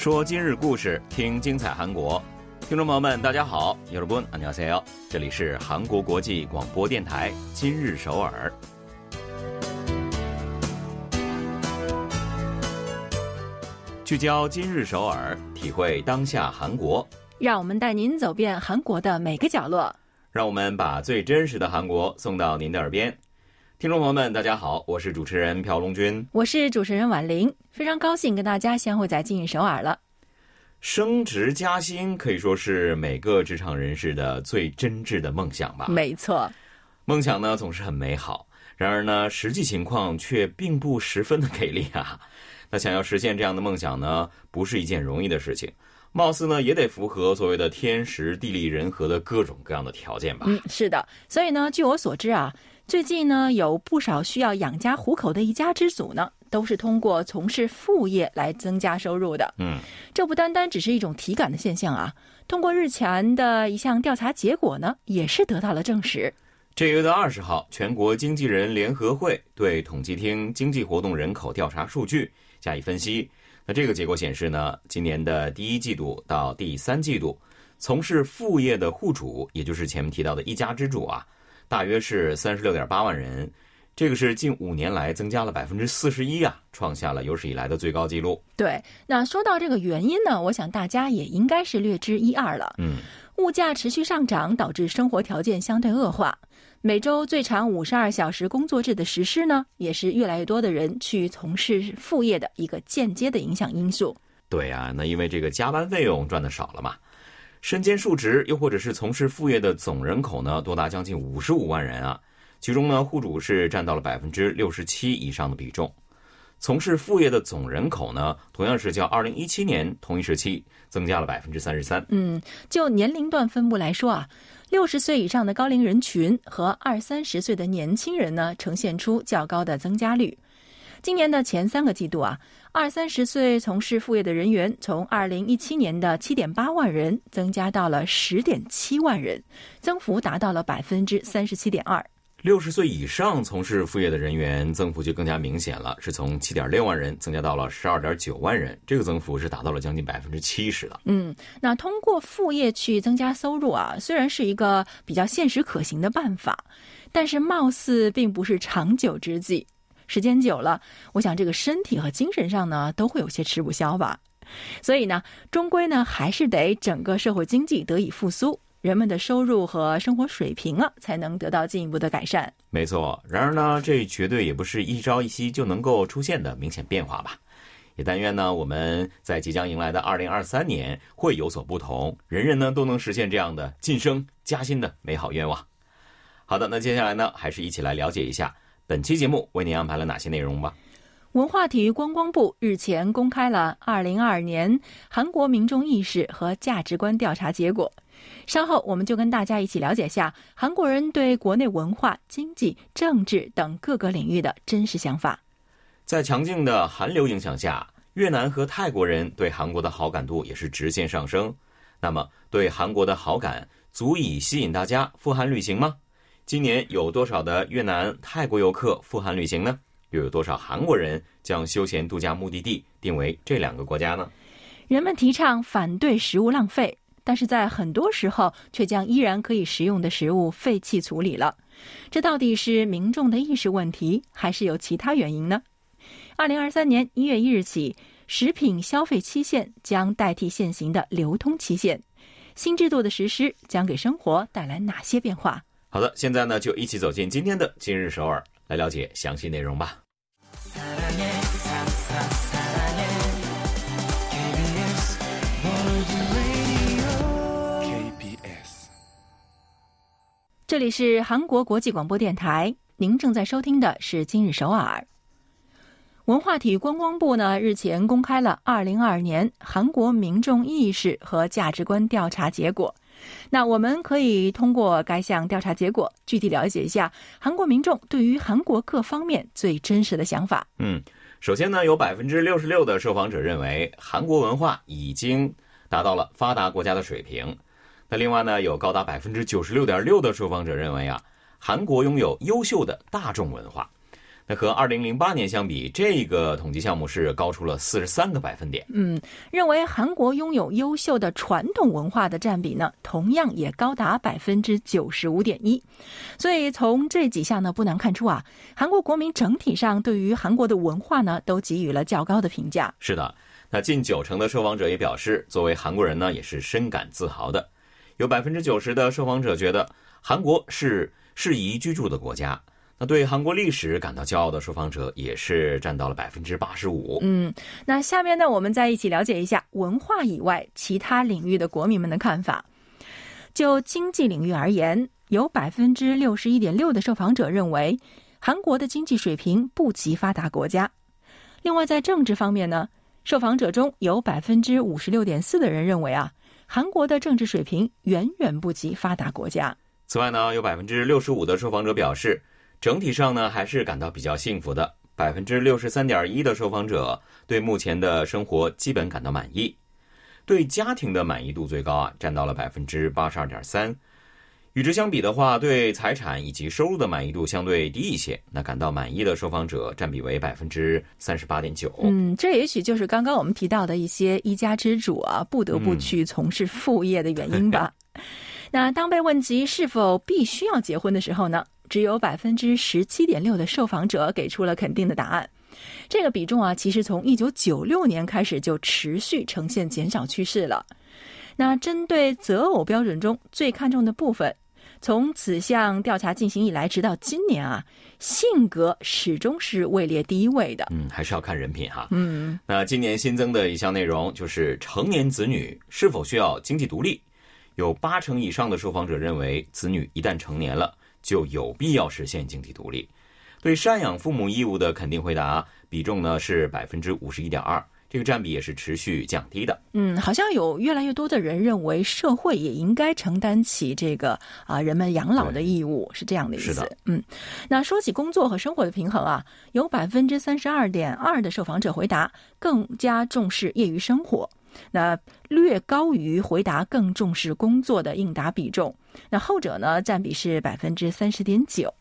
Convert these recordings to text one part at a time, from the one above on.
说今日故事，听精彩韩国。听众朋友们，大家好，여러분안녕하세요，这里是韩国国际广播电台今日首尔。聚焦今日首尔，体会当下韩国。让我们带您走遍韩国的每个角落。让我们把最真实的韩国送到您的耳边。 听众朋友们，大家好，我是主持人朴龙军，我是主持人婉玲，非常高兴跟大家相会在今日首尔了。升职加薪可以说是每个职场人士的最真挚的梦想吧？没错，梦想呢总是很美好，然而呢，实际情况却并不十分的给力啊。那想要实现这样的梦想呢，不是一件容易的事情。貌似呢，也得符合所谓的天时地利人和的各种各样的条件吧？嗯，是的。所以呢，据我所知啊，最近呢，有不少需要养家糊口的一家之主呢，都是通过从事副业来增加收入的。嗯，这不单单只是一种体感的现象啊。通过日前的一项调查结果呢，也是得到了证实。这月的二十号，全国经纪人联合会对统计厅经济活动人口调查数据。加以分析，那这个结果显示呢，今年的第一季度到第三季度，从事副业的户主，也就是前面提到的一家之主啊，大约是三十六点八万人，这个是近五年来增加了百分之四十一啊，创下了有史以来的最高纪录。对，那说到这个原因呢，我想大家也应该是略知一二了。嗯，物价持续上涨，导致生活条件相对恶化。每周最长五十二小时工作制的实施呢，也是越来越多的人去从事副业的一个间接的影响因素。对啊，那因为这个加班费用赚的少了嘛。身兼数职又或者是从事副业的总人口呢，多达将近五十五万人啊。其中呢，户主是占到了百分之六十七以上的比重。从事副业的总人口呢，同样是较二零一七年同一时期增加了百分之三十三。嗯，就年龄段分布来说啊。六十岁以上的高龄人群和二三十岁的年轻人呢，呈现出较高的增加率。今年的前三个季度啊，二三十岁从事副业的人员从二零一七年的七点八万人增加到了十点七万人，增幅达到了百分之三十七点二。六十岁以上从事副业的人员增幅就更加明显了，是从七点六万人增加到了十二点九万人，这个增幅是达到了将近百分之七十的。嗯，那通过副业去增加收入啊，虽然是一个比较现实可行的办法，但是貌似并不是长久之计。时间久了，我想这个身体和精神上呢都会有些吃不消吧。所以呢，终归呢还是得整个社会经济得以复苏。人们的收入和生活水平啊，才能得到进一步的改善。没错，然而呢，这绝对也不是一朝一夕就能够出现的明显变化吧？也但愿呢，我们在即将迎来的二零二三年会有所不同，人人呢都能实现这样的晋升加薪的美好愿望。好的，那接下来呢，还是一起来了解一下本期节目为您安排了哪些内容吧。文化体育观光部日前公开了二零二二年韩国民众意识和价值观调查结果。稍后我们就跟大家一起了解下韩国人对国内文化、经济、政治等各个领域的真实想法。在强劲的韩流影响下，越南和泰国人对韩国的好感度也是直线上升。那么，对韩国的好感足以吸引大家赴韩旅行吗？今年有多少的越南、泰国游客赴韩旅行呢？又有多少韩国人将休闲度假目的地定为这两个国家呢？人们提倡反对食物浪费，但是在很多时候却将依然可以食用的食物废弃处理了。这到底是民众的意识问题，还是有其他原因呢？二零二三年一月一日起，食品消费期限将代替现行的流通期限。新制度的实施将给生活带来哪些变化？好的，现在呢就一起走进今天的今日首尔，来了解详细内容吧。这里是韩国国际广播电台，您正在收听的是《今日首尔》。文化体育观光部呢日前公开了二零二二年韩国民众意识和价值观调查结果。那我们可以通过该项调查结果，具体了解一下韩国民众对于韩国各方面最真实的想法。嗯，首先呢，有百分之六十六的受访者认为韩国文化已经达到了发达国家的水平。那另外呢，有高达百分之九十六点六的受访者认为啊，韩国拥有优秀的大众文化。那和二零零八年相比，这个统计项目是高出了四十三个百分点。嗯，认为韩国拥有优秀的传统文化的占比呢，同样也高达百分之九十五点一。所以从这几项呢，不难看出啊，韩国国民整体上对于韩国的文化呢，都给予了较高的评价。是的，那近九成的受访者也表示，作为韩国人呢，也是深感自豪的。有百分之九十的受访者觉得韩国是适宜居住的国家。那对韩国历史感到骄傲的受访者也是占到了百分之八十五。嗯，那下面呢，我们再一起了解一下文化以外其他领域的国民们的看法。就经济领域而言，有百分之六十一点六的受访者认为韩国的经济水平不及发达国家。另外，在政治方面呢，受访者中有百分之五十六点四的人认为啊。韩国的政治水平远远不及发达国家。此外呢，有百分之六十五的受访者表示，整体上呢还是感到比较幸福的。百分之六十三点一的受访者对目前的生活基本感到满意，对家庭的满意度最高啊，占到了百分之八十二点三。与之相比的话，对财产以及收入的满意度相对低一些。那感到满意的受访者占比为百分之三十八点九。嗯，这也许就是刚刚我们提到的一些一家之主啊，不得不去从事副业的原因吧。那当被问及是否必须要结婚的时候呢，只有百分之十七点六的受访者给出了肯定的答案。这个比重啊，其实从一九九六年开始就持续呈现减少趋势了。那针对择偶标准中最看重的部分。从此项调查进行以来，直到今年啊，性格始终是位列第一位的。嗯，还是要看人品哈。嗯，那今年新增的一项内容就是成年子女是否需要经济独立。有八成以上的受访者认为，子女一旦成年了，就有必要实现经济独立。对赡养父母义务的肯定回答比重呢是百分之五十一点二。这个占比也是持续降低的。嗯，好像有越来越多的人认为社会也应该承担起这个啊人们养老的义务，是这样的意思。是的。嗯，那说起工作和生活的平衡啊，有百分之三十二点二的受访者回答更加重视业余生活，那略高于回答更重视工作的应答比重。那后者呢，占比是百分之三十点九。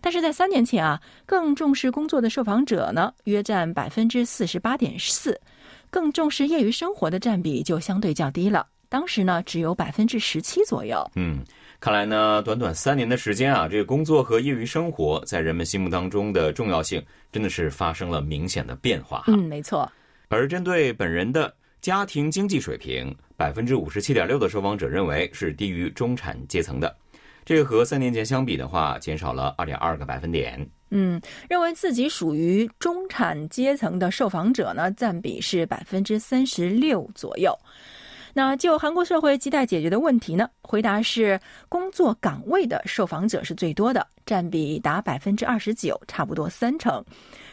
但是在三年前啊，更重视工作的受访者呢，约占百分之四十八点四，更重视业余生活的占比就相对较低了。当时呢，只有百分之十七左右。嗯，看来呢，短短三年的时间啊，这个工作和业余生活在人们心目当中的重要性，真的是发生了明显的变化。嗯，没错。而针对本人的家庭经济水平，百分之五十七点六的受访者认为是低于中产阶层的。这个和三年前相比的话，减少了二点二个百分点。嗯，认为自己属于中产阶层的受访者呢，占比是百分之三十六左右。那就韩国社会亟待解决的问题呢，回答是工作岗位的受访者是最多的，占比达百分之二十九，差不多三成。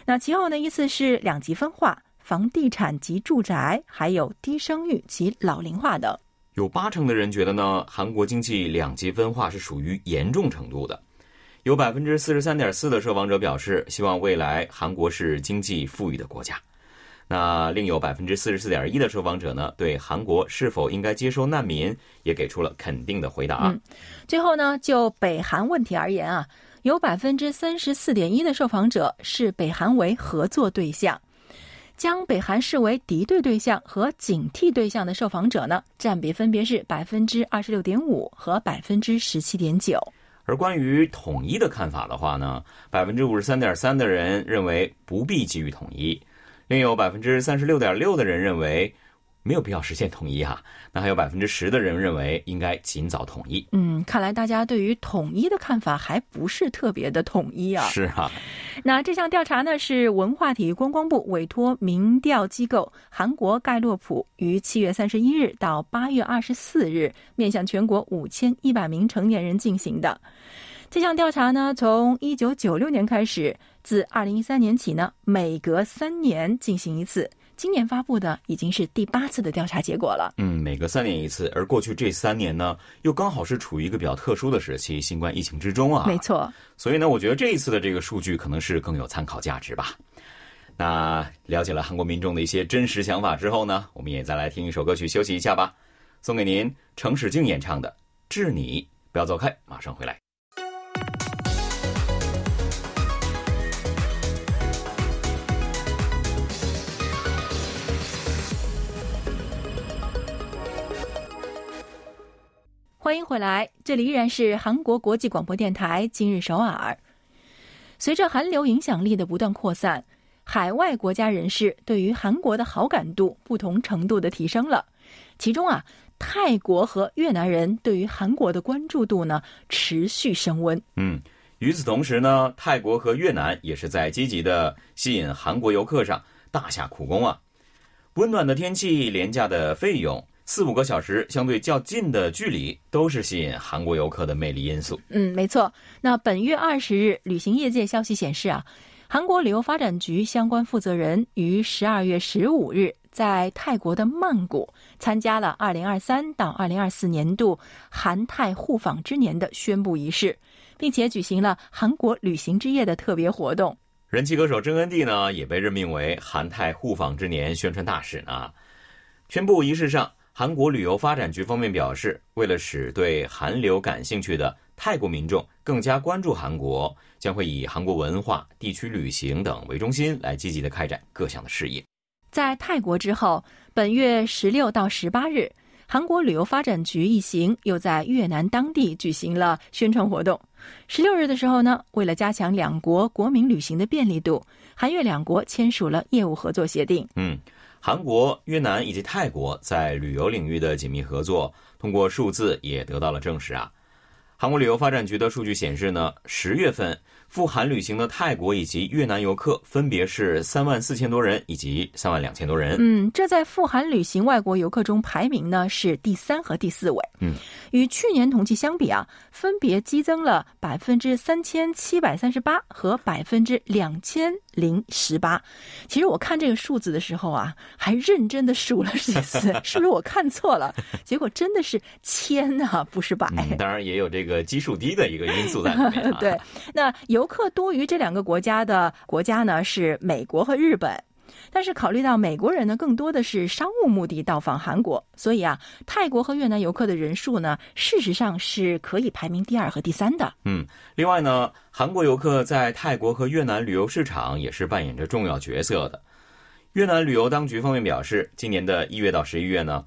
那其后呢，依次是两极分化、房地产及住宅，还有低生育及老龄化等。有八成的人觉得呢，韩国经济两极分化是属于严重程度的。有百分之四十三点四的受访者表示，希望未来韩国是经济富裕的国家。那另有百分之四十四点一的受访者呢，对韩国是否应该接收难民也给出了肯定的回答。嗯，最后呢，就北韩问题而言啊，有百分之三十四点一的受访者视北韩为合作对象。将北韩视为敌对对象和警惕对象的受访者呢，占比分别是百分之二十六点五和百分之十七点九。而关于统一的看法的话呢，百分之五十三点三的人认为不必给予统一，另有百分之三十六点六的人认为。没有必要实现统一哈，那还有百分之十的人认为应该尽早统一。嗯，看来大家对于统一的看法还不是特别的统一啊。是啊，那这项调查呢是文化体育观光部委托民调机构韩国盖洛普于七月三十一日到八月二十四日面向全国五千一百名成年人进行的。这项调查呢从一九九六年开始，自二零一三年起呢每隔三年进行一次。今年发布的已经是第八次的调查结果了。嗯，每隔三年一次，而过去这三年呢，又刚好是处于一个比较特殊的时期，新冠疫情之中啊。没错。所以呢，我觉得这一次的这个数据可能是更有参考价值吧。那了解了韩国民众的一些真实想法之后呢，我们也再来听一首歌曲休息一下吧。送给您，程始静演唱的《致你》，不要走开，马上回来。欢迎回来，这里依然是韩国国际广播电台今日首尔。随着韩流影响力的不断扩散，海外国家人士对于韩国的好感度不同程度的提升了。其中啊，泰国和越南人对于韩国的关注度呢持续升温。嗯，与此同时呢，泰国和越南也是在积极的吸引韩国游客上大下苦功啊。温暖的天气、廉价的费用。四五个小时相对较近的距离，都是吸引韩国游客的魅力因素。嗯，没错。那本月二十日，旅行业界消息显示啊，韩国旅游发展局相关负责人于十二月十五日在泰国的曼谷参加了二零二三到二零二四年度韩泰互访之年的宣布仪式，并且举行了韩国旅行之夜的特别活动。人气歌手郑恩地呢，也被任命为韩泰互访之年宣传大使呢。宣布仪式上。韩国旅游发展局方面表示，为了使对韩流感兴趣的泰国民众更加关注韩国，将会以韩国文化、地区旅行等为中心，来积极的开展各项的事业。在泰国之后，本月十六到十八日，韩国旅游发展局一行又在越南当地举行了宣传活动。十六日的时候呢，为了加强两国国民旅行的便利度，韩越两国签署了业务合作协定。嗯。韩国、越南以及泰国在旅游领域的紧密合作，通过数字也得到了证实啊。韩国旅游发展局的数据显示呢，十月份。赴韩旅行的泰国以及越南游客分别是三万四千多人以及三万两千多人。嗯，这在赴韩旅行外国游客中排名呢是第三和第四位。嗯，与去年同期相比啊，分别激增了百分之三千七百三十八和百分之两千零十八。其实我看这个数字的时候啊，还认真的数了几次，是不是我看错了？结果真的是千啊，不是百。当然也有这个基数低的一个因素在里面。对，那。游客多于这两个国家的国家呢是美国和日本，但是考虑到美国人呢更多的是商务目的到访韩国，所以啊，泰国和越南游客的人数呢，事实上是可以排名第二和第三的。嗯，另外呢，韩国游客在泰国和越南旅游市场也是扮演着重要角色的。越南旅游当局方面表示，今年的一月到十一月呢。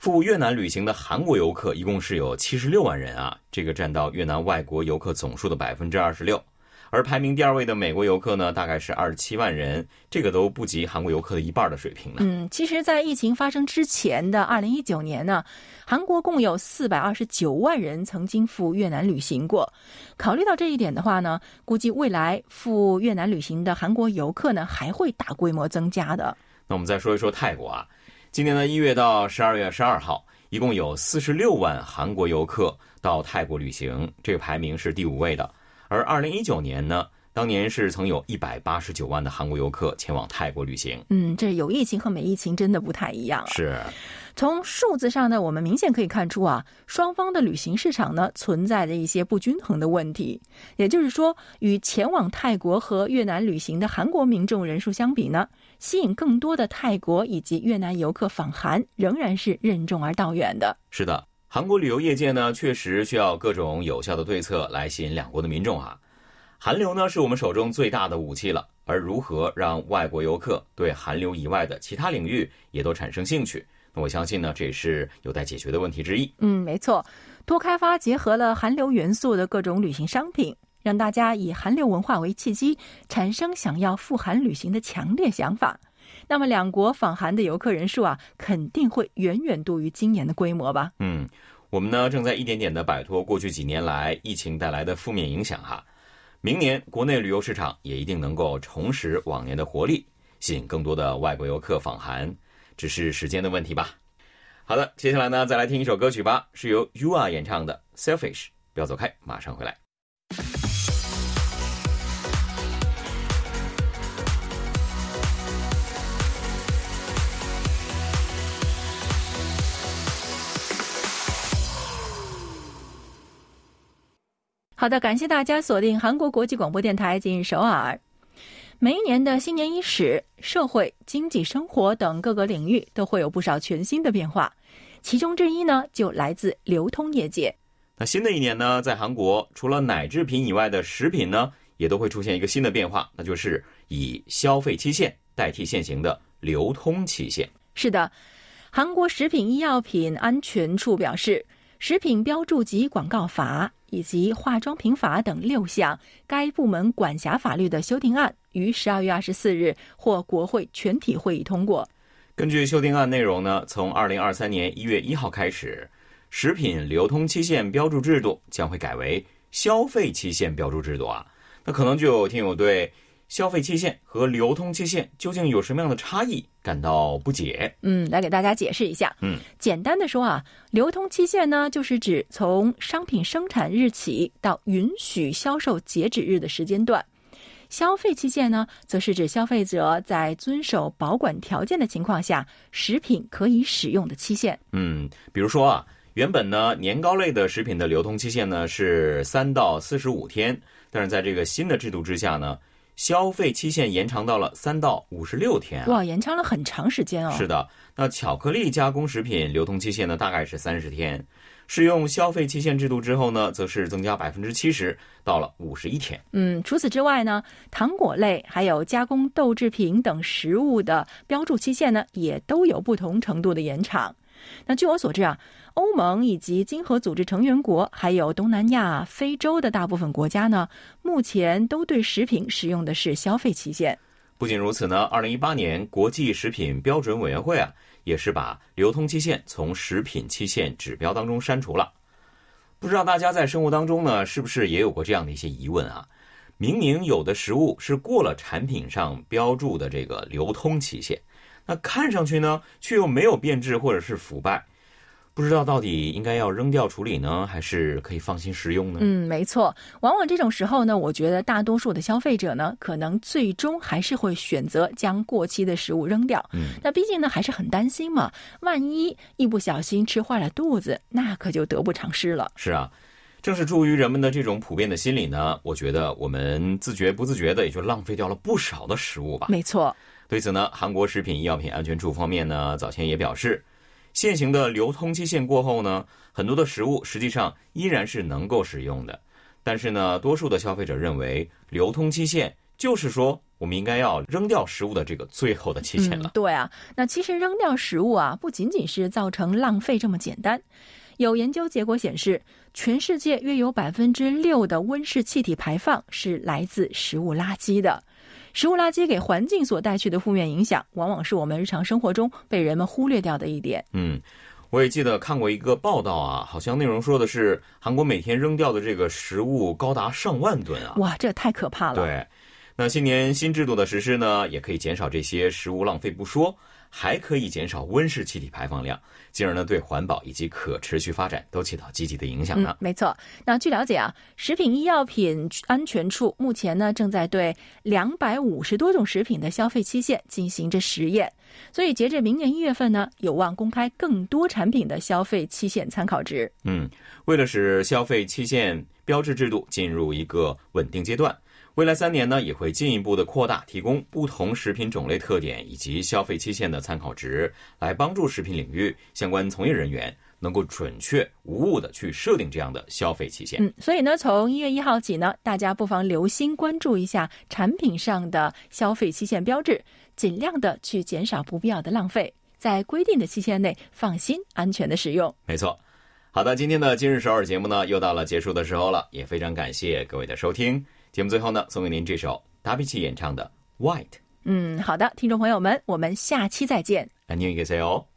赴越南旅行的韩国游客一共是有七十六万人啊，这个占到越南外国游客总数的百分之二十六。而排名第二位的美国游客呢，大概是二十七万人，这个都不及韩国游客的一半的水平呢。嗯，其实，在疫情发生之前的二零一九年呢，韩国共有四百二十九万人曾经赴越南旅行过。考虑到这一点的话呢，估计未来赴越南旅行的韩国游客呢，还会大规模增加的。那我们再说一说泰国啊，今年的一月到十二月十二号，一共有四十六万韩国游客到泰国旅行，这个排名是第五位的。而二零一九年呢，当年是曾有一百八十九万的韩国游客前往泰国旅行。嗯，这有疫情和没疫情真的不太一样。是，从数字上呢，我们明显可以看出啊，双方的旅行市场呢存在着一些不均衡的问题。也就是说，与前往泰国和越南旅行的韩国民众人数相比呢，吸引更多的泰国以及越南游客访韩仍然是任重而道远的。是的。韩国旅游业界呢，确实需要各种有效的对策来吸引两国的民众啊。韩流呢，是我们手中最大的武器了，而如何让外国游客对韩流以外的其他领域也都产生兴趣，那我相信呢，这也是有待解决的问题之一。嗯，没错，多开发结合了韩流元素的各种旅行商品，让大家以韩流文化为契机，产生想要赴韩旅行的强烈想法。那么，两国访韩的游客人数啊，肯定会远远多于今年的规模吧？嗯，我们呢正在一点点的摆脱过去几年来疫情带来的负面影响哈。明年国内旅游市场也一定能够重拾往年的活力，吸引更多的外国游客访韩，只是时间的问题吧。好的，接下来呢再来听一首歌曲吧，是由 U R 演唱的《Selfish》，不要走开，马上回来。好的，感谢大家锁定韩国国际广播电台今日首尔。每一年的新年伊始，社会、经济、生活等各个领域都会有不少全新的变化，其中之一呢，就来自流通业界。那新的一年呢，在韩国除了奶制品以外的食品呢，也都会出现一个新的变化，那就是以消费期限代替现行的流通期限。是的，韩国食品医药品安全处表示。食品标注及广告法以及化妆品法等六项该部门管辖法律的修订案，于十二月二十四日获国会全体会议通过。根据修订案内容呢，从二零二三年一月一号开始，食品流通期限标注制度将会改为消费期限标注制度啊。那可能就有听友对。消费期限和流通期限究竟有什么样的差异？感到不解。嗯，来给大家解释一下。嗯，简单的说啊，流通期限呢，就是指从商品生产日起到允许销售截止日的时间段；消费期限呢，则是指消费者在遵守保管条件的情况下，食品可以使用的期限。嗯，比如说啊，原本呢，年糕类的食品的流通期限呢是三到四十五天，但是在这个新的制度之下呢。消费期限延长到了三到五十六天，哇，延长了很长时间哦。是的，那巧克力加工食品流通期限呢，大概是三十天。适用消费期限制度之后呢，则是增加百分之七十，到了五十一天。嗯，除此之外呢，糖果类还有加工豆制品等食物的标注期限呢，也都有不同程度的延长。那据我所知啊。欧盟以及经合组织成员国，还有东南亚、非洲的大部分国家呢，目前都对食品使用的是消费期限。不仅如此呢，二零一八年国际食品标准委员会啊，也是把流通期限从食品期限指标当中删除了。不知道大家在生活当中呢，是不是也有过这样的一些疑问啊？明明有的食物是过了产品上标注的这个流通期限，那看上去呢，却又没有变质或者是腐败。不知道到底应该要扔掉处理呢，还是可以放心食用呢？嗯，没错。往往这种时候呢，我觉得大多数的消费者呢，可能最终还是会选择将过期的食物扔掉。嗯，那毕竟呢，还是很担心嘛，万一一不小心吃坏了肚子，那可就得不偿失了。是啊，正是出于人们的这种普遍的心理呢，我觉得我们自觉不自觉的也就浪费掉了不少的食物吧。没错。对此呢，韩国食品药品安全处方面呢，早前也表示。现行的流通期限过后呢，很多的食物实际上依然是能够使用的。但是呢，多数的消费者认为，流通期限就是说我们应该要扔掉食物的这个最后的期限了。对啊，那其实扔掉食物啊，不仅仅是造成浪费这么简单。有研究结果显示，全世界约有百分之六的温室气体排放是来自食物垃圾的。食物垃圾给环境所带去的负面影响，往往是我们日常生活中被人们忽略掉的一点。嗯，我也记得看过一个报道啊，好像内容说的是韩国每天扔掉的这个食物高达上万吨啊！哇，这太可怕了。对，那新年新制度的实施呢，也可以减少这些食物浪费不说。还可以减少温室气体排放量，进而呢对环保以及可持续发展都起到积极的影响呢。没错，那据了解啊，食品医药品安全处目前呢正在对两百五十多种食品的消费期限进行着实验，所以截至明年一月份呢，有望公开更多产品的消费期限参考值。嗯，为了使消费期限标志制度进入一个稳定阶段。未来三年呢，也会进一步的扩大提供不同食品种类特点以及消费期限的参考值，来帮助食品领域相关从业人员能够准确无误的去设定这样的消费期限。嗯，所以呢，从一月一号起呢，大家不妨留心关注一下产品上的消费期限标志，尽量的去减少不必要的浪费，在规定的期限内放心安全的使用。没错。好的，今天的今日首尔节目呢，又到了结束的时候了，也非常感谢各位的收听。节目最后呢，送给您这首达比奇演唱的《White》。嗯，好的，听众朋友们，我们下期再见。안녕히계세요